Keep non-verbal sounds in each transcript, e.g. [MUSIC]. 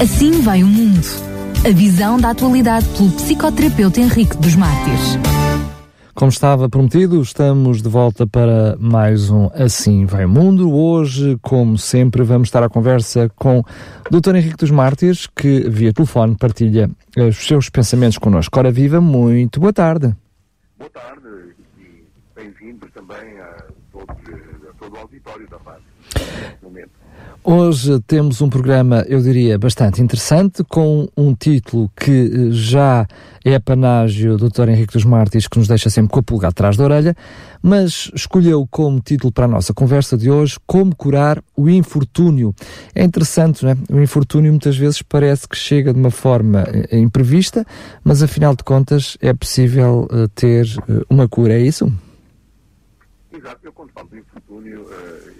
Assim vai o mundo. A visão da atualidade pelo psicoterapeuta Henrique dos Mártires. Como estava prometido, estamos de volta para mais um Assim Vai o Mundo. Hoje, como sempre, vamos estar à conversa com o Dr. Henrique dos Mártires, que via telefone partilha os seus pensamentos connosco. Ora viva, muito boa tarde. Boa tarde e bem-vindos também a, todos, a todo o auditório da rádio. momento. Hoje temos um programa, eu diria, bastante interessante, com um título que já é panágio do Dr. Henrique dos Mártires, que nos deixa sempre com a pulga atrás da orelha, mas escolheu como título para a nossa conversa de hoje Como Curar o Infortúnio. É interessante, não é? O infortúnio muitas vezes parece que chega de uma forma eh, imprevista, mas afinal de contas é possível uh, ter uma cura, é isso? Exato, eu quando falo do infortúnio,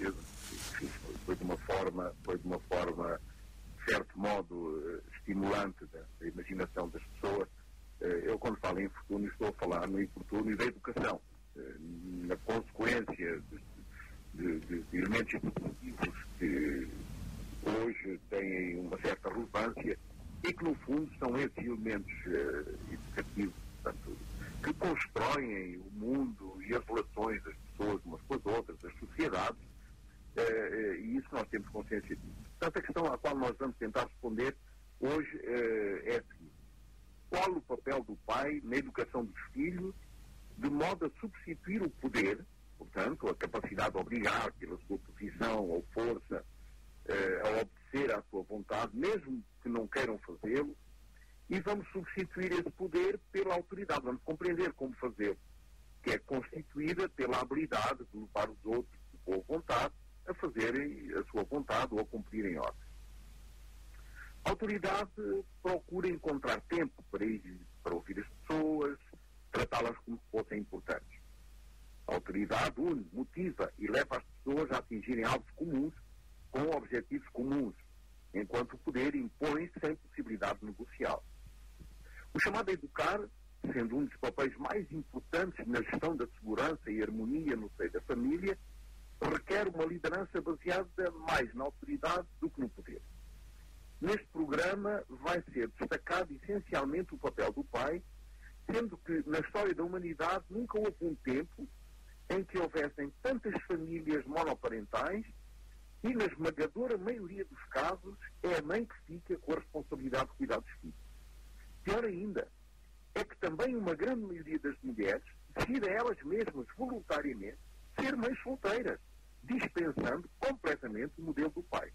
eu foi de uma forma, foi de uma forma, de certo modo, eh, estimulante da, da imaginação das pessoas. Eh, eu, quando falo em infortúnio, estou a falar no infortúnio da educação, eh, na consequência de, de, de, elementos educativos que hoje têm uma certa relevância e que, no fundo, são esses elementos educativos portanto, que constroem o mundo e as relações das pessoas umas com as outras, das sociedades, é, é, e isso nós temos consciência disso. Portanto, a questão à qual nós vamos tentar responder hoje é, é a seguinte: qual o papel do pai na educação dos filhos, de modo a substituir o poder, portanto, a capacidade de obrigar pela sua posição ou força a obedecer à sua vontade, mesmo que não queiram fazê-lo, e vamos substituir esse poder pela autoridade. Vamos compreender como fazê-lo, que é constituída pela habilidade de levar os outros de boa vontade a fazerem a sua vontade ou a cumprirem ordens. A autoridade procura encontrar tempo para ir para ouvir as pessoas, tratá-las como se fossem importantes. A autoridade une, motiva e leva as pessoas a atingirem alvos comuns com objetivos comuns, enquanto o poder impõe sem possibilidade negocial. O chamado a educar, sendo um dos papéis mais importantes na gestão da segurança e harmonia no seio da família, requer uma liderança baseada mais na autoridade do que no poder. Neste programa vai ser destacado essencialmente o papel do pai, sendo que na história da humanidade nunca houve um tempo em que houvessem tantas famílias monoparentais e, na esmagadora maioria dos casos, é a mãe que fica com a responsabilidade de cuidar dos filhos. Pior ainda, é que também uma grande maioria das mulheres decide elas mesmas, voluntariamente, ser mães solteiras dispensando completamente o modelo do pai.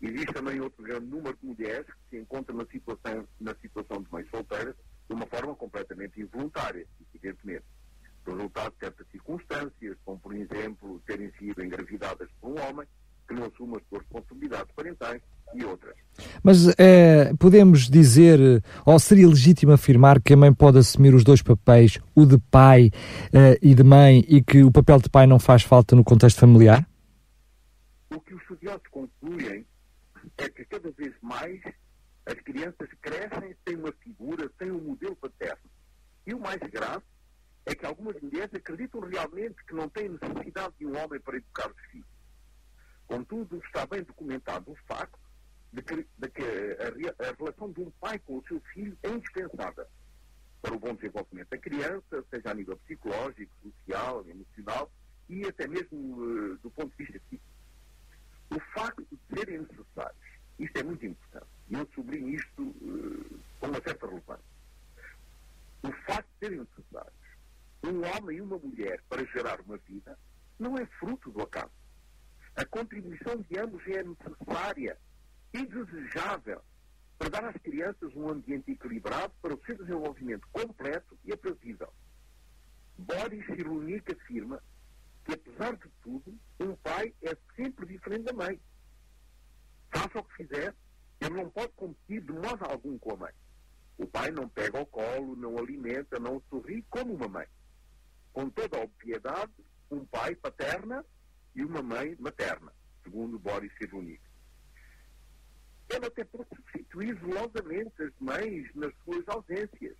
Existe também outro grande número de mulheres que se encontram na situação, na situação de mães solteiras de uma forma completamente involuntária, evidentemente. Resultado de certas circunstâncias, como por exemplo terem sido engravidadas por um homem que não assume as suas responsabilidades parentais e outras. Mas é, podemos dizer, ou seria legítimo afirmar que a mãe pode assumir os dois papéis, o de pai uh, e de mãe, e que o papel de pai não faz falta no contexto familiar? O que os estudiosos concluem é que cada vez mais as crianças crescem sem uma figura, sem um modelo paterno. E o mais grave é que algumas mulheres acreditam realmente que não têm necessidade de um homem para educar os filhos. Contudo, está bem documentado o facto de que, de que a, a, relação de um pai com o seu filho é indispensável para o bom desenvolvimento da criança, seja a nível psicológico, social, emocional e até mesmo uh, do ponto de vista físico. O facto de serem necessários, isto é muito importante, e eu sublinho isto uh, com uma certa relevância. O facto de serem necessários um homem e uma mulher para gerar uma vida não é fruto do acaso. A contribuição de ambos é necessária indesejável para dar às crianças um ambiente equilibrado para o seu desenvolvimento completo e aprazível. Boris Cyrulnik afirma que, apesar de tudo, um pai é sempre diferente da mãe. Faça o que fizer, ele não pode competir de modo algum com a mãe. O pai não pega ao colo, não alimenta, não sorri como uma mãe. Com toda a obviedade, um pai paterna e uma mãe materna, segundo Boris Cyrulnik. Ele até pode substituir zelosamente as mães nas suas ausências,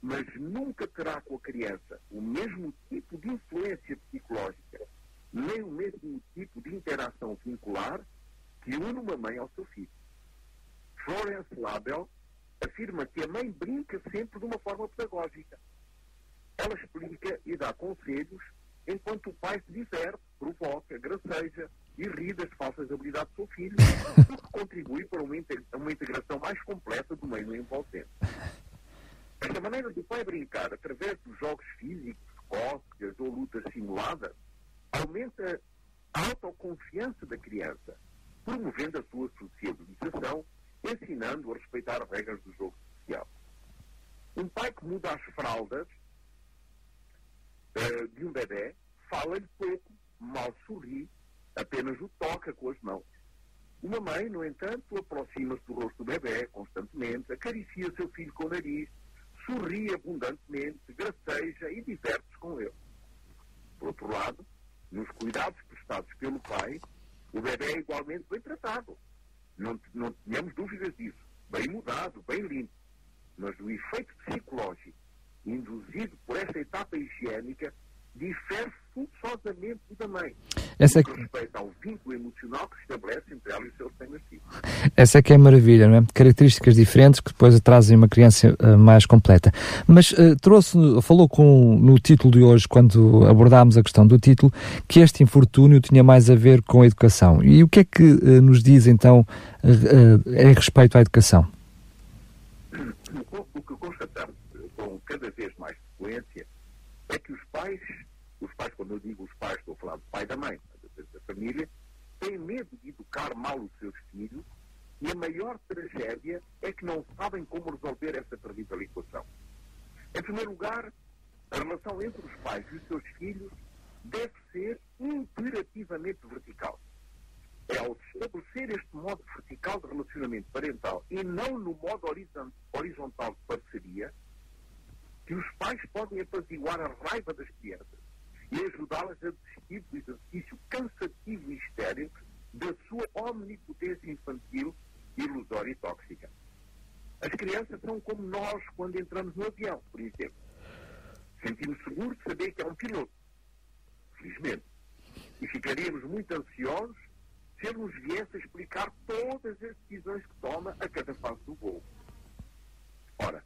mas nunca terá com a criança o mesmo tipo de influência psicológica, nem o mesmo tipo de interação vincular que une uma mãe ao seu filho. Florence Label afirma que a mãe brinca sempre de uma forma pedagógica. Ela explica e dá conselhos enquanto o pai se diverte, provoca, graceja e ri das falsas habilidades do seu filho, [LAUGHS] o que contribui para uma, uma integração mais completa do meio envolvente. Esta maneira do pai brincar através dos jogos físicos, cócegas ou lutas simuladas aumenta a autoconfiança da criança, promovendo a sua sociabilização, ensinando a respeitar as regras do jogo social. Um pai que muda as fraldas uh, de um bebê fala-lhe pouco, mal sorri, apenas o toca com as mãos. Uma mãe, no entanto, aproxima-se do rosto do bebê constantemente, acaricia seu filho com o nariz, sorri abundantemente, graceja e diverte-se com ele. Por outro lado, nos cuidados prestados pelo pai, o bebê é igualmente bem tratado. Não, não tenhamos dúvidas disso. Bem mudado, bem limpo. Mas o efeito psicológico induzido por essa etapa higiênica difere forçosamente da mãe. Essa é que... respeito ao vínculo emocional que se estabelece entre ela e o seu recém-nascido. Essa é que é a maravilha, não é? Características diferentes que depois trazem uma criança uh, mais completa. Mas uh, trouxe, falou com, no título de hoje, quando abordámos a questão do título, que este infortúnio tinha mais a ver com a educação. E o que é que uh, nos diz então em respeito à educação? O que constatamos com cada vez mais frequência é que os pais os pais, quando eu digo os pais, estou a falar do pai da mãe, da, da família, têm medo de educar mal os seus filhos e a maior tragédia é que não sabem como resolver essa terrível equação. Em primeiro lugar, a relação entre os pais e os seus filhos deve ser imperativamente vertical. É ao estabelecer este modo vertical de relacionamento parental e não no modo horizontal de parceria, que os pais podem apaziguar a raiva das crianças e ajudá-las a desistir do exercício cansativo e estéril da sua omnipotência infantil, ilusória e tóxica. As crianças são como nós quando entramos no avião, por exemplo. Sentimos seguros de saber que é um piloto. Felizmente. E ficaríamos muito ansiosos se ele nos viesse a explicar todas as decisões que toma a cada fase do voo. Ora,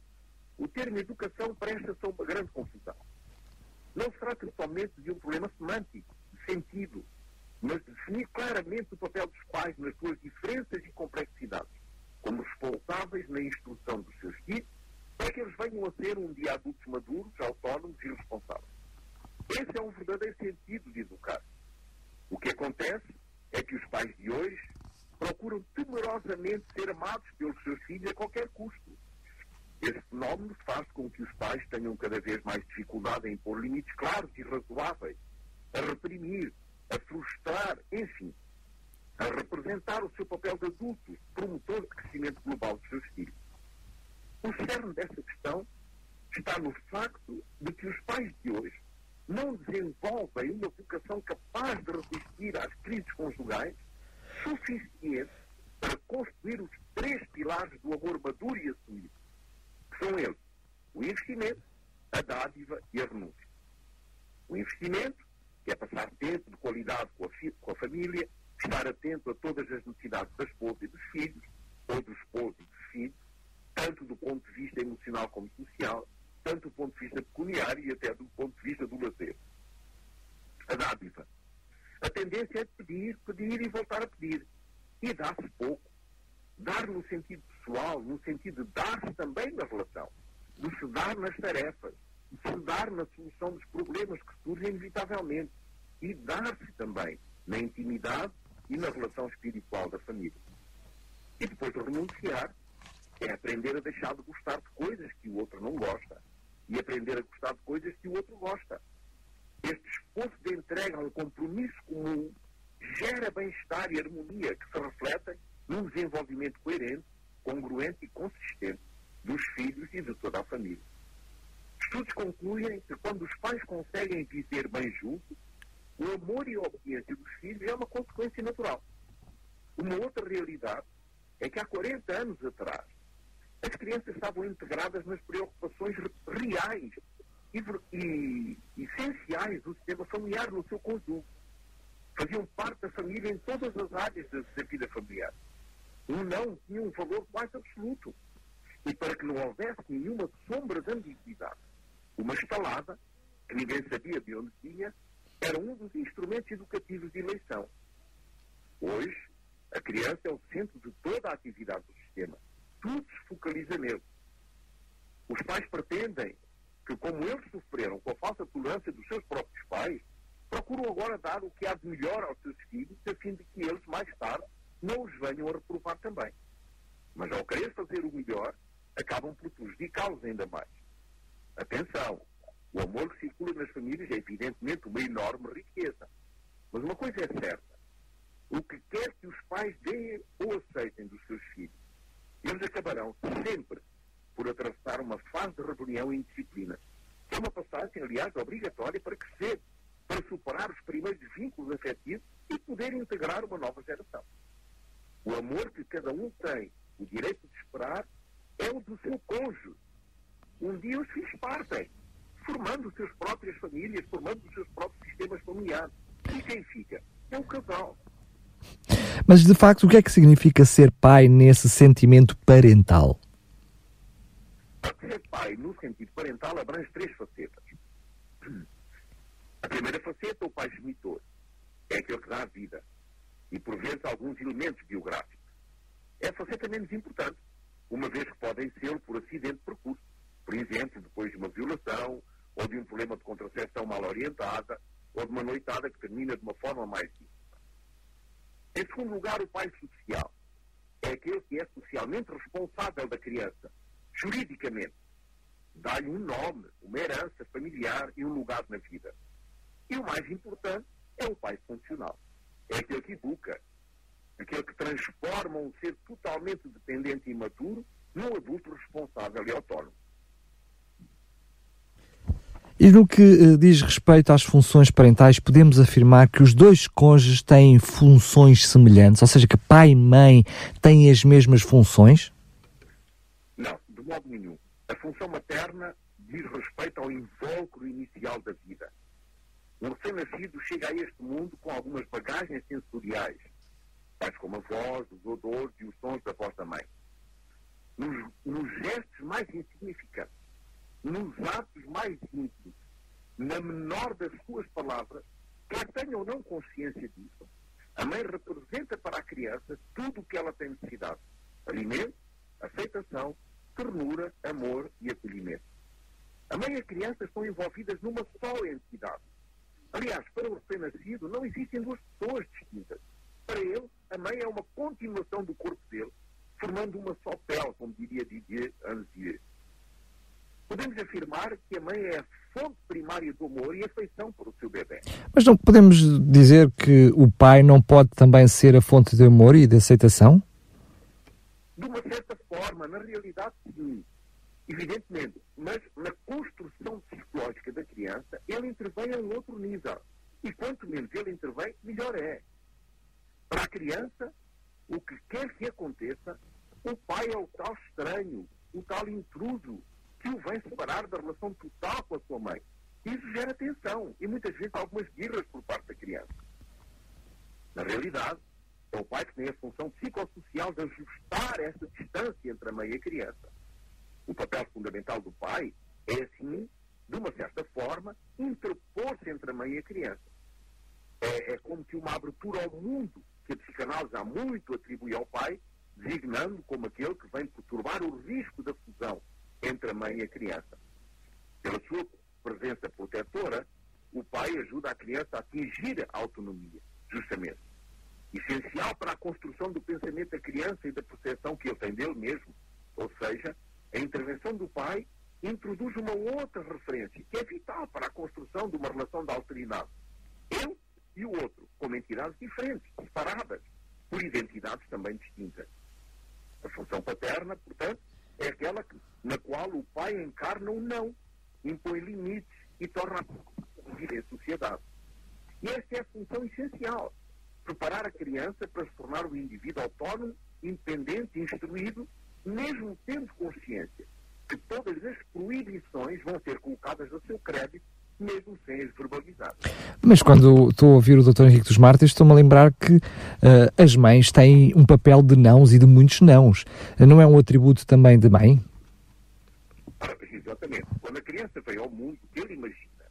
o termo educação presta-se a uma grande confusão. Não se trata somente de um problema semântico, de sentido, mas de definir claramente o papel dos pais nas suas diferenças e complexidades, como responsáveis na instrução dos seus filhos, para que eles venham a ser um dia adultos maduros, autónomos e responsáveis. Esse é um verdadeiro sentido de educar. O que acontece é que os pais de hoje procuram temerosamente ser amados pelos seus filhos a qualquer custo esse fenómeno faz com que os pais tenham cada vez mais dificuldade em pôr limites claros e razoáveis, a reprimir, a frustrar, enfim, a representar o seu papel de adulto, promotor de crescimento global dos seus filhos. O cerne dessa questão está no facto de que os pais de hoje não desenvolvem uma vocação capaz de resistir às crises conjugais suficiente para construir os três pilares do amor maduro e assumido são eles o investimento, a dádiva e a renúncia. O investimento, que é passar tempo de qualidade com a, com a família, estar atento a todas as necessidades da esposa e dos filhos, ou do esposo e dos filhos, tanto do ponto de vista emocional como social, tanto do ponto de vista pecuniário e até do ponto de vista do lazer. A dádiva. A tendência é pedir, pedir e voltar a pedir. E dá-se pouco. Dar no sentido pessoal, no sentido de dar-se também na relação, de se dar nas tarefas, de se dar na solução dos problemas que surgem inevitavelmente e dar-se também na intimidade e na relação espiritual da família. E depois de renunciar, é aprender a deixar de gostar de coisas que o outro não gosta e aprender a gostar de coisas que o outro gosta. Este esforço de entrega a um compromisso comum gera bem-estar e harmonia que se refletem num desenvolvimento coerente congruente e consistente dos filhos e de toda a família. Estudos concluem que quando os pais conseguem viver bem juntos, o amor e a obediência dos filhos é uma consequência natural. Uma outra realidade é que há 40 anos atrás, as crianças estavam integradas nas preocupações reais e, e, essenciais do sistema familiar no seu conjunto. Faziam parte da família em todas as áreas da, da vida familiar. Um não tinha um valor quase absoluto. E para que não houvesse nenhuma sombra de ambiguidade, uma estalada, que ninguém sabia de onde tinha, era um dos instrumentos educativos de eleição. Hoje, a criança é o centro de toda a atividade do sistema. Tudo se focaliza nele. Os pais pretendem que, como eles sofreram com a falsa tolerância dos seus próprios pais, procuram agora dar o que há de melhor aos seus filhos, a fim de que eles, mais tarde, não os venham a reprovar também. Mas ao querer fazer o melhor, acabam por prejudicá-los ainda mais. Atenção! O amor que circula nas famílias é evidentemente uma enorme riqueza. Mas uma coisa é certa: o que quer que os pais deem ou aceitem dos seus filhos, eles acabarão sempre por atravessar uma fase de rebelião e indisciplina. É uma passagem, aliás, obrigatória para crescer, para superar os primeiros vínculos afetivos e poder integrar uma nova geração. O amor que cada um tem o direito de esperar é o do seu cônjuge. Um dia os filhos partem, formando as suas próprias famílias, formando os seus próprios sistemas familiares. E quem fica? É o casal. Mas, de facto, o que é que significa ser pai nesse sentimento parental? Ser pai, no sentido parental, abrange três facetas. A primeira faceta, o pai genitor, é aquele que dá a vida e, por vezes, alguns elementos biográficos. É a faceta menos importante, uma vez que podem ser por acidente de percurso. Por exemplo, depois de uma violação, ou de um problema de contracepção mal orientada, ou de uma noitada que termina de uma forma mais íntima. Em segundo lugar, o pai social. É aquele que é socialmente responsável da criança, juridicamente. Dá-lhe um nome, uma herança familiar e um lugar na vida. E o mais importante é o pai funcional. É aquele que educa, aquele que transforma um ser totalmente dependente e imaturo num adulto responsável e autónomo. E no que uh, diz respeito às funções parentais, podemos afirmar que os dois cônjuges têm funções semelhantes, ou seja, que pai e mãe têm as mesmas funções? Não, de modo nenhum. A função materna diz respeito ao invólucro inicial da vida. Um recém-nascido chega a este mundo com algumas bagagens sensoriais, tais como a voz, os odores e os sons da voz da mãe. Nos, nos gestos mais insignificantes, nos atos mais íntimos, na menor das suas palavras, quer tenha ou não consciência disso, a mãe representa para a criança tudo o que ela tem necessidade: alimento, aceitação, ternura, amor e acolhimento. A mãe e a criança estão envolvidas numa só entidade. Aliás, para o recém-nascido não existem duas pessoas distintas. Para ele, a mãe é uma continuação do corpo dele, formando uma só pele, como diria Didier Anzier podemos afirmar que a mãe é a fonte primária do amor e afeição para o seu bebê. Mas não podemos dizer que o pai não pode também ser a fonte de amor e de aceitação? De uma certa forma, na realidade, sim. Evidentemente. Mas na construção psicológica da criança, ele intervém a um outro nível. E quanto menos ele intervém, melhor é. Para a criança, o que quer que aconteça, o pai é o tal estranho, o tal intruso, que o vem separar da relação total com a sua mãe. Isso gera tensão e muitas vezes algumas guerras por parte da criança. Na realidade, é o pai que tem a função psicossocial de ajustar essa distância entre a mãe e a criança. O papel fundamental do pai é, assim, de uma certa forma, interpor-se entre a mãe e a criança. É, é como que uma abertura ao mundo que a psicanálise há muito atribui ao pai, designando como aquele que vem perturbar o risco da fusão entre a mãe e a criança. Pela sua presença protetora, o pai ajuda a criança a atingir a autonomia, justamente. Essencial para a construção do pensamento da criança e da percepção que ele tem dele mesmo. Ou seja, a intervenção do pai introduz uma outra referência, que é vital para a construção de uma relação de alteridade. Eu e o outro, como entidades diferentes, separadas, por identidades também distintas. A função paterna, portanto, é aquela na qual o pai encarna o não, impõe limites e torna a viver em sociedade. E esta é a função essencial. Preparar a criança para se tornar um indivíduo autónomo, independente, instruído, mesmo tendo consciência que todas as proibições vão ser colocadas a seu crédito mesmo sem as verbalizar. Mas quando estou a ouvir o Dr. Henrique dos Mártires, estou-me a lembrar que uh, as mães têm um papel de nãos e de muitos nãos. Não é um atributo também de mãe? Exatamente. Quando a criança vem ao mundo, ele imagina,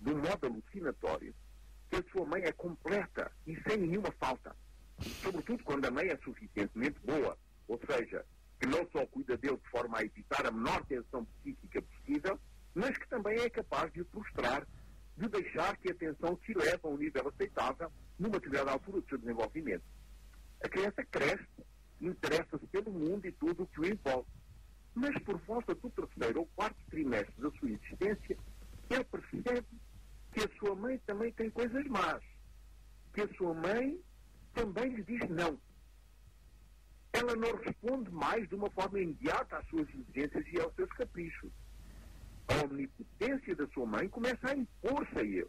de um modo alucinatório, que a sua mãe é completa e sem nenhuma falta. Sobretudo quando a mãe é suficientemente boa, ou seja, que não só cuida dele de forma a evitar a menor tensão psíquica possível, mas que também é capaz de o prostrar, de deixar que a tensão se leve a um nível aceitável numa determinada altura do seu desenvolvimento. A criança cresce, interessa-se pelo mundo e tudo o que o envolve. Mas por volta do terceiro ou quarto trimestre da sua existência, ele percebe que a sua mãe também tem coisas más. Que a sua mãe também lhe diz não. Ela não responde mais de uma forma imediata às suas exigências e aos seus caprichos. A omnipotência da sua mãe começa a impor-se a ele.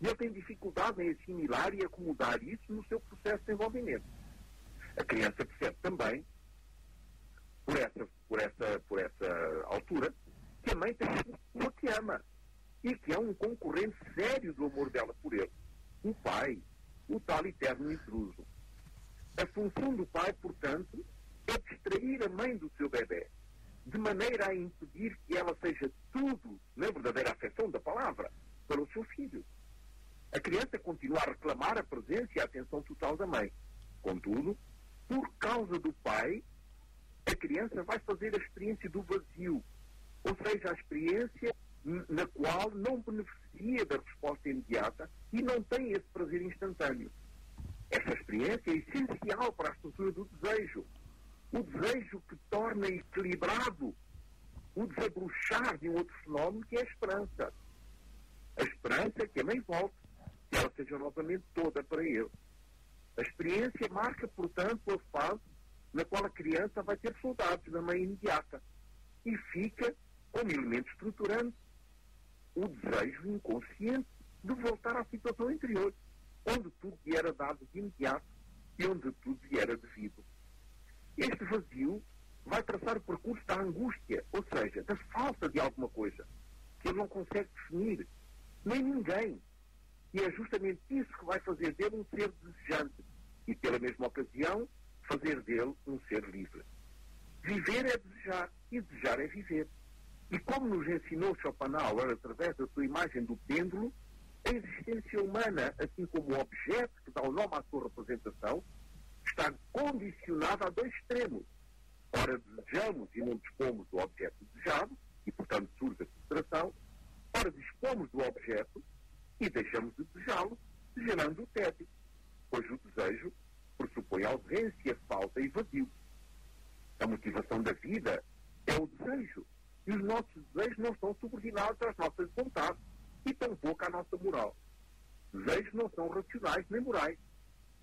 E ele tem dificuldade em assimilar e acomodar isso no seu processo de desenvolvimento. A criança percebe também, por essa, por essa, por essa altura, que a mãe tem uma que ama e que é um concorrente sério do amor dela por ele. O pai, o tal eterno intruso. A função do pai, portanto, é distrair a mãe do seu bebê, de maneira a impedir que ela seja tudo, na verdadeira afeição da palavra, para o seu filho. A criança continua a reclamar a presença e a atenção total da mãe. Contudo, por causa do pai, a criança vai fazer a experiência do vazio, ou seja, a experiência na qual não beneficia da resposta imediata e não tem esse prazer instantâneo. Essa experiência é essencial para a estrutura do desejo. O desejo que torna equilibrado o desabrochar de um outro fenómeno que é a esperança. A esperança que a mãe volte, que ela seja novamente toda para ele. A experiência marca, portanto, a fase na qual a criança vai ter saudades da mãe imediata e fica como elemento estruturante o desejo inconsciente de voltar à situação anterior, onde tudo lhe era dado de imediato e onde tudo lhe era devido. Este vazio vai traçar o percurso da angústia, ou seja, da falta de alguma coisa, que ele não consegue definir, nem ninguém. E é justamente isso que vai fazer dele um ser desejante e, pela mesma ocasião, fazer dele um ser livre. Viver é desejar e desejar é viver. E como nos ensinou Schopenhauer, através da sua imagem do pêndulo, a existência humana, assim como o objeto que dá o nome à sua representação, está condicionada a dois extremos. Ora, desejamos e não dispomos do objeto desejado, e, portanto, surge a frustração. Ora, dispomos do objeto e deixamos de desejá-lo, gerando o tédio, pois o desejo pressupõe ausência, falta e vazio. A motivação da vida é o desejo e os nossos desejos não estão subordinados às nossas vontades e tampouco à nossa moral. Desejos não são racionais nem morais.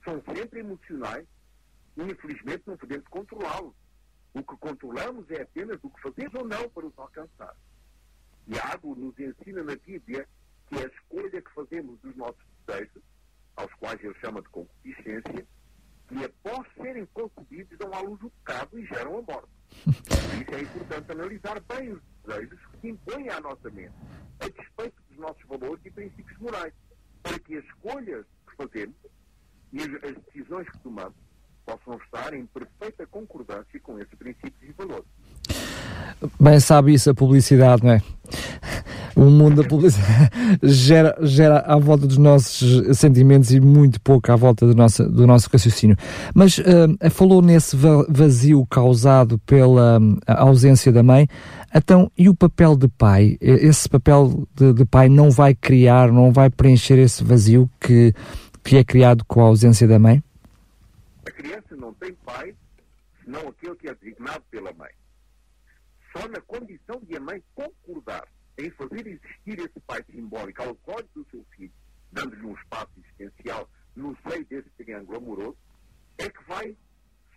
São sempre emocionais e, infelizmente, não podemos controlá-los. O que controlamos é apenas o que fazemos ou não para os alcançar. Iago nos ensina na Bíblia que a escolha que fazemos dos nossos desejos, aos quais ele chama de concupiscência, que após serem concebidos dão à luz o pecado e geram a morte. Por isso é importante analisar bem os desejos que se impõem à nossa mente, a despeito dos nossos valores e princípios morais, para que as escolhas que fazemos e as decisões que tomamos possam estar em perfeita concordância com esses princípios e valores. Bem sabe isso a publicidade, não é? O mundo da publicidade gera, gera à volta dos nossos sentimentos e muito pouco à volta do nosso, do nosso raciocínio. Mas uh, falou nesse vazio causado pela hum, ausência da mãe. Então, e o papel de pai? Esse papel de, de pai não vai criar, não vai preencher esse vazio que, que é criado com a ausência da mãe? A criança não tem pai senão aquele que é designado pela mãe. Só na condição de a mãe concordar em fazer existir esse pai simbólico aos olhos do seu filho, dando-lhe um espaço existencial no seio desse triângulo amoroso, é que vai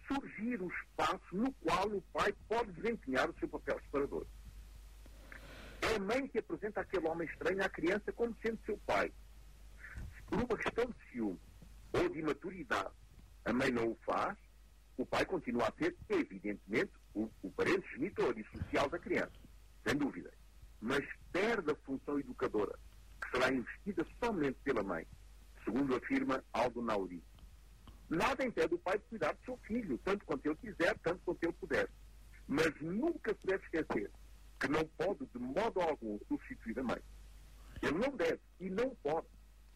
surgir o espaço no qual o pai pode desempenhar o seu papel separador. É a mãe que apresenta aquele homem estranho à criança como sendo seu pai. Se por uma questão de ciúme ou de imaturidade a mãe não o faz, o pai continua a ser, evidentemente, o, o parente genitor e social da criança, sem dúvida mas perde a função educadora, que será investida somente pela mãe, segundo afirma Aldo Nauri. Nada impede o pai de cuidar do seu filho, tanto quanto ele quiser, tanto quanto ele puder. Mas nunca se deve esquecer que não pode, de modo algum, substituir a mãe. Ele não deve e não pode.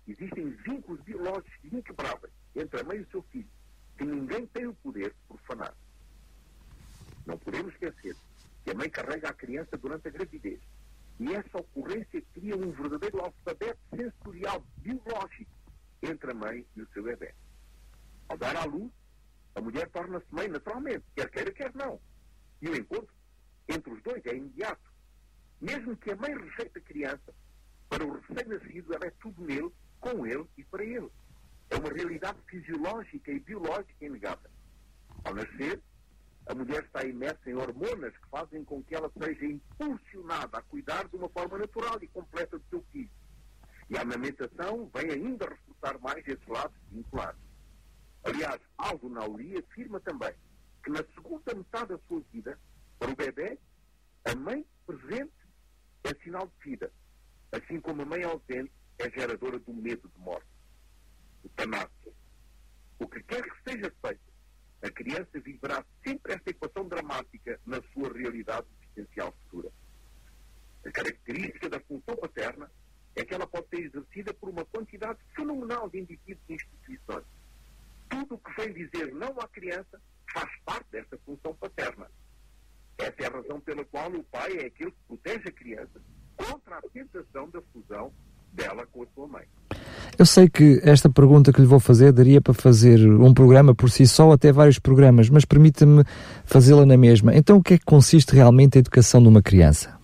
Existem vínculos biológicos inquebráveis entre a mãe e o seu filho, que ninguém tem o poder de profanar. Não podemos esquecer que a mãe carrega a criança durante a gravidez e essa ocorrência cria um verdadeiro alfabeto sensorial biológico entre a mãe e o seu bebê. Ao dar à luz, a mulher torna-se mãe naturalmente, quer queira, quer não. E o encontro entre os dois é imediato. Mesmo que a mãe rejeite a criança, para o recém-nascido ela é tudo nele, com ele e para ele. É uma realidade fisiológica e biológica inegável. Ao nascer, a mulher está imersa em hormonas que fazem com que ela seja impulsionada a cuidar de uma forma natural e completa do seu filho. E a amamentação vem ainda reforçar mais esses lados vinculares. Aliás, Aldo Nauli afirma também que na segunda metade da sua vida, para o bebê, a mãe presente é sinal de vida, assim como a mãe ausente é geradora do medo de morte. O tanácia. O que quer que seja feito, a criança viverá sempre esta equação dramática na sua realidade existencial futura. A característica da função paterna é que ela pode ser exercida por uma quantidade fenomenal de indivíduos e instituições. Tudo o que vem dizer não à criança faz parte desta função paterna. Essa é a razão pela qual o pai é aquele que protege a criança contra a tentação da fusão dela com a sua mãe. Eu sei que esta pergunta que lhe vou fazer daria para fazer um programa por si só, até vários programas, mas permita-me fazê-la na mesma. Então, o que é que consiste realmente a educação de uma criança?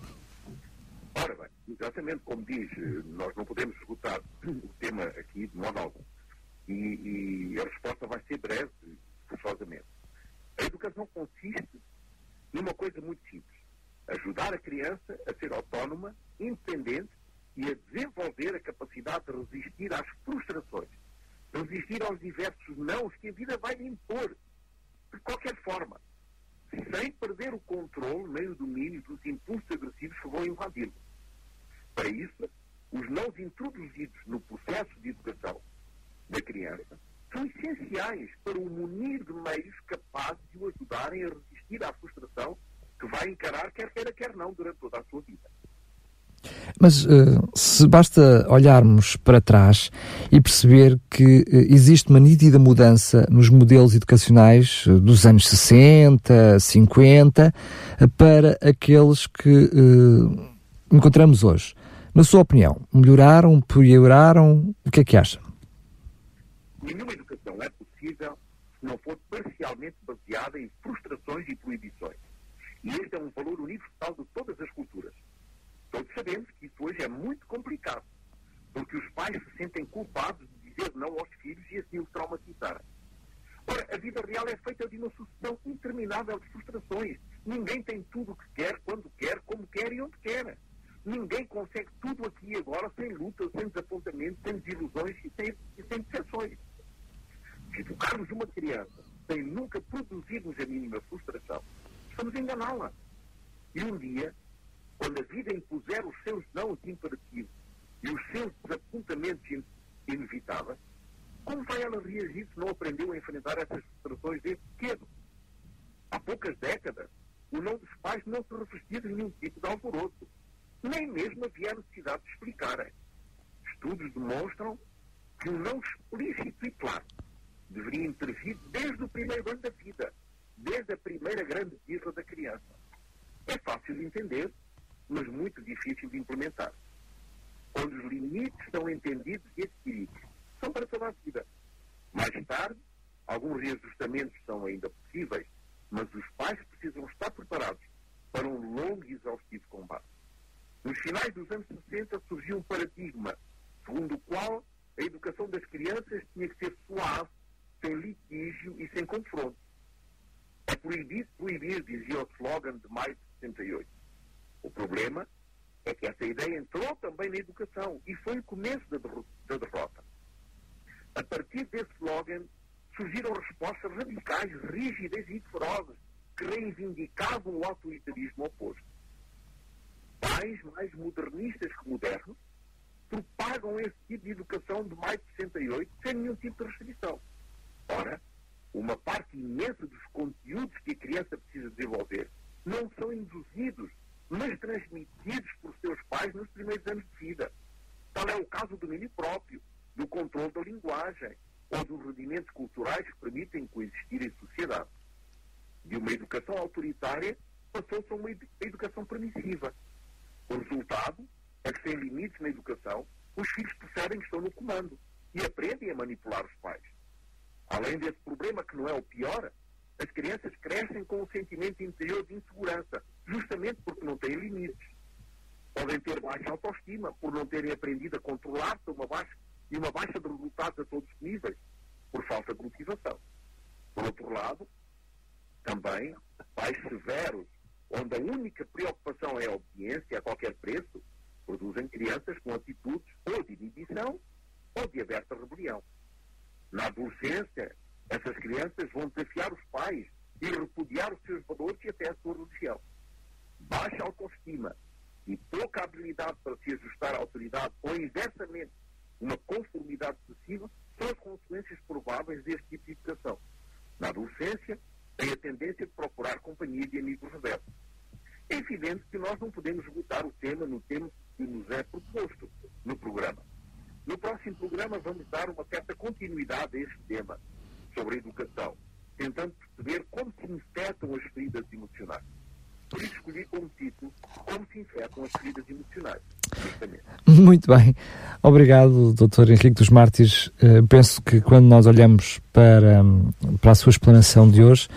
Ora bem, exatamente como diz, nós não podemos esgotar o tema aqui de modo algum. E, e a resposta vai ser breve, forçosamente. A educação consiste numa coisa muito simples: ajudar a criança a ser autónoma, independente e a desenvolver a capacidade de resistir às frustrações, resistir aos diversos nãos que a vida vai lhe impor, de qualquer forma, sem perder o controle nem o domínio dos impulsos agressivos que vão invadi-lo. Para isso, os nãos introduzidos no processo de educação da criança são essenciais para o munir de meios capazes de o ajudarem a resistir à frustração que vai encarar, quer queira, quer não, durante toda a sua vida. Mas uh, se basta olharmos para trás e perceber que uh, existe uma nítida mudança nos modelos educacionais uh, dos anos 60, 50, para aqueles que encontramos hoje. Na sua opinião, melhoraram, pioraram? O que é que acha? Nenhuma educação é possível se não for parcialmente baseada em frustrações e proibições. E este é um valor universal de todas as culturas. Todos sabemos que isso hoje é muito complicado, porque os pais se sentem culpados de dizer não aos filhos e assim os traumatizarem. Ora, a vida real é feita de uma sucessão interminável de frustrações. Ninguém tem tudo o que quer, quando quer, como quer e onde quer. Ninguém consegue tudo aqui e agora sem lutas, sem desapontamentos, sem desilusões e sem, e sem decepções. Se educarmos uma criança sem nunca produzirmos a mínima frustração, estamos a enganá-la. E um dia quando a vida impuser os seus não imperativos e os seus desapontamentos inevitáveis, como vai ela reagir se não aprendeu a enfrentar essas frustrações desde cedo? Há poucas décadas, o não dos pais não se revestia de nenhum tipo de alvoroço. Nem mesmo havia necessidade de explicarem. Estudos demonstram que o não explícito e claro deveria intervir desde o primeiro ano da vida, desde a primeira grande birra da criança. É fácil de entender mas muito difícil de implementar. Quando os limites são entendidos e adquiridos, são para toda a vida. Mais tarde, alguns reajustamentos são ainda possíveis, mas os pais precisam estar preparados para um longo e exaustivo combate. Nos finais dos anos 60 surgiu um paradigma segundo o qual a educação das crianças tinha que ser suave, sem litígio e sem confronto. É proibido proibir, dizia o slogan de maio de 68. O problema é que essa ideia entrou também na educação e foi o começo da, da derrota. A partir desse slogan surgiram respostas radicais, rígidas e ferozes que reivindicavam o autoritarismo oposto. Pais mais modernistas que modernos propagam esse tipo de educação de mais de 68 sem nenhum tipo de restrição. Ora, uma parte imensa dos conteúdos que a criança precisa desenvolver não mas transmitidos por seus pais nos primeiros anos de vida. Tal é o caso do mini próprio, do controle da linguagem, ou dos rudimentos culturais que permitem coexistir em sociedade. De uma educação autoritária passou-se a uma educação permissiva. O resultado é que, sem limites na educação, os filhos percebem que estão no comando e aprendem a manipular os pais. Além desse problema, que não é o pior, as crianças crescem com o sentimento interior de insegurança justamente porque não têm limites. Podem ter baixa autoestima por não terem aprendido a controlar-se e uma baixa de resultados a todos os níveis, por falta de motivação. Por outro lado, também pais severos, onde a única preocupação é a obediência a qualquer preço, produzem crianças com atitudes ou de inibição ou de aberta rebelião. Na adolescência, essas crianças vão desafiar os pais e repudiar os seus valores e até a sua religião. Baixa autoestima e pouca habilidade para se ajustar à autoridade ou, inversamente, uma conformidade excessiva são as consequências prováveis deste tipo de educação. Na adolescência, tem a tendência de procurar companhia de amigos rebeldes. É evidente que nós não podemos esgotar o tema no tempo que nos é proposto no programa. No próximo programa vamos dar uma certa continuidade a este tema sobre a educação, tentando perceber como se infectam as feridas emocionais. Por escolhi como título Como se infectam as feridas emocionais. Muito bem. Obrigado, Dr. Henrique dos Mártires. Uh, penso que quando nós olhamos para, para a sua explanação de hoje,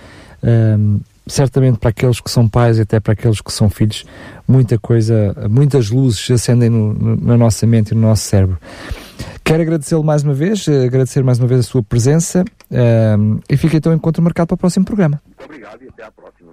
uh, certamente para aqueles que são pais e até para aqueles que são filhos, muita coisa, muitas luzes acendem no, no, na nossa mente e no nosso cérebro. Quero agradecê-lo mais uma vez, agradecer mais uma vez a sua presença e fica então encontro marcado para o próximo programa. Muito obrigado e até à próxima.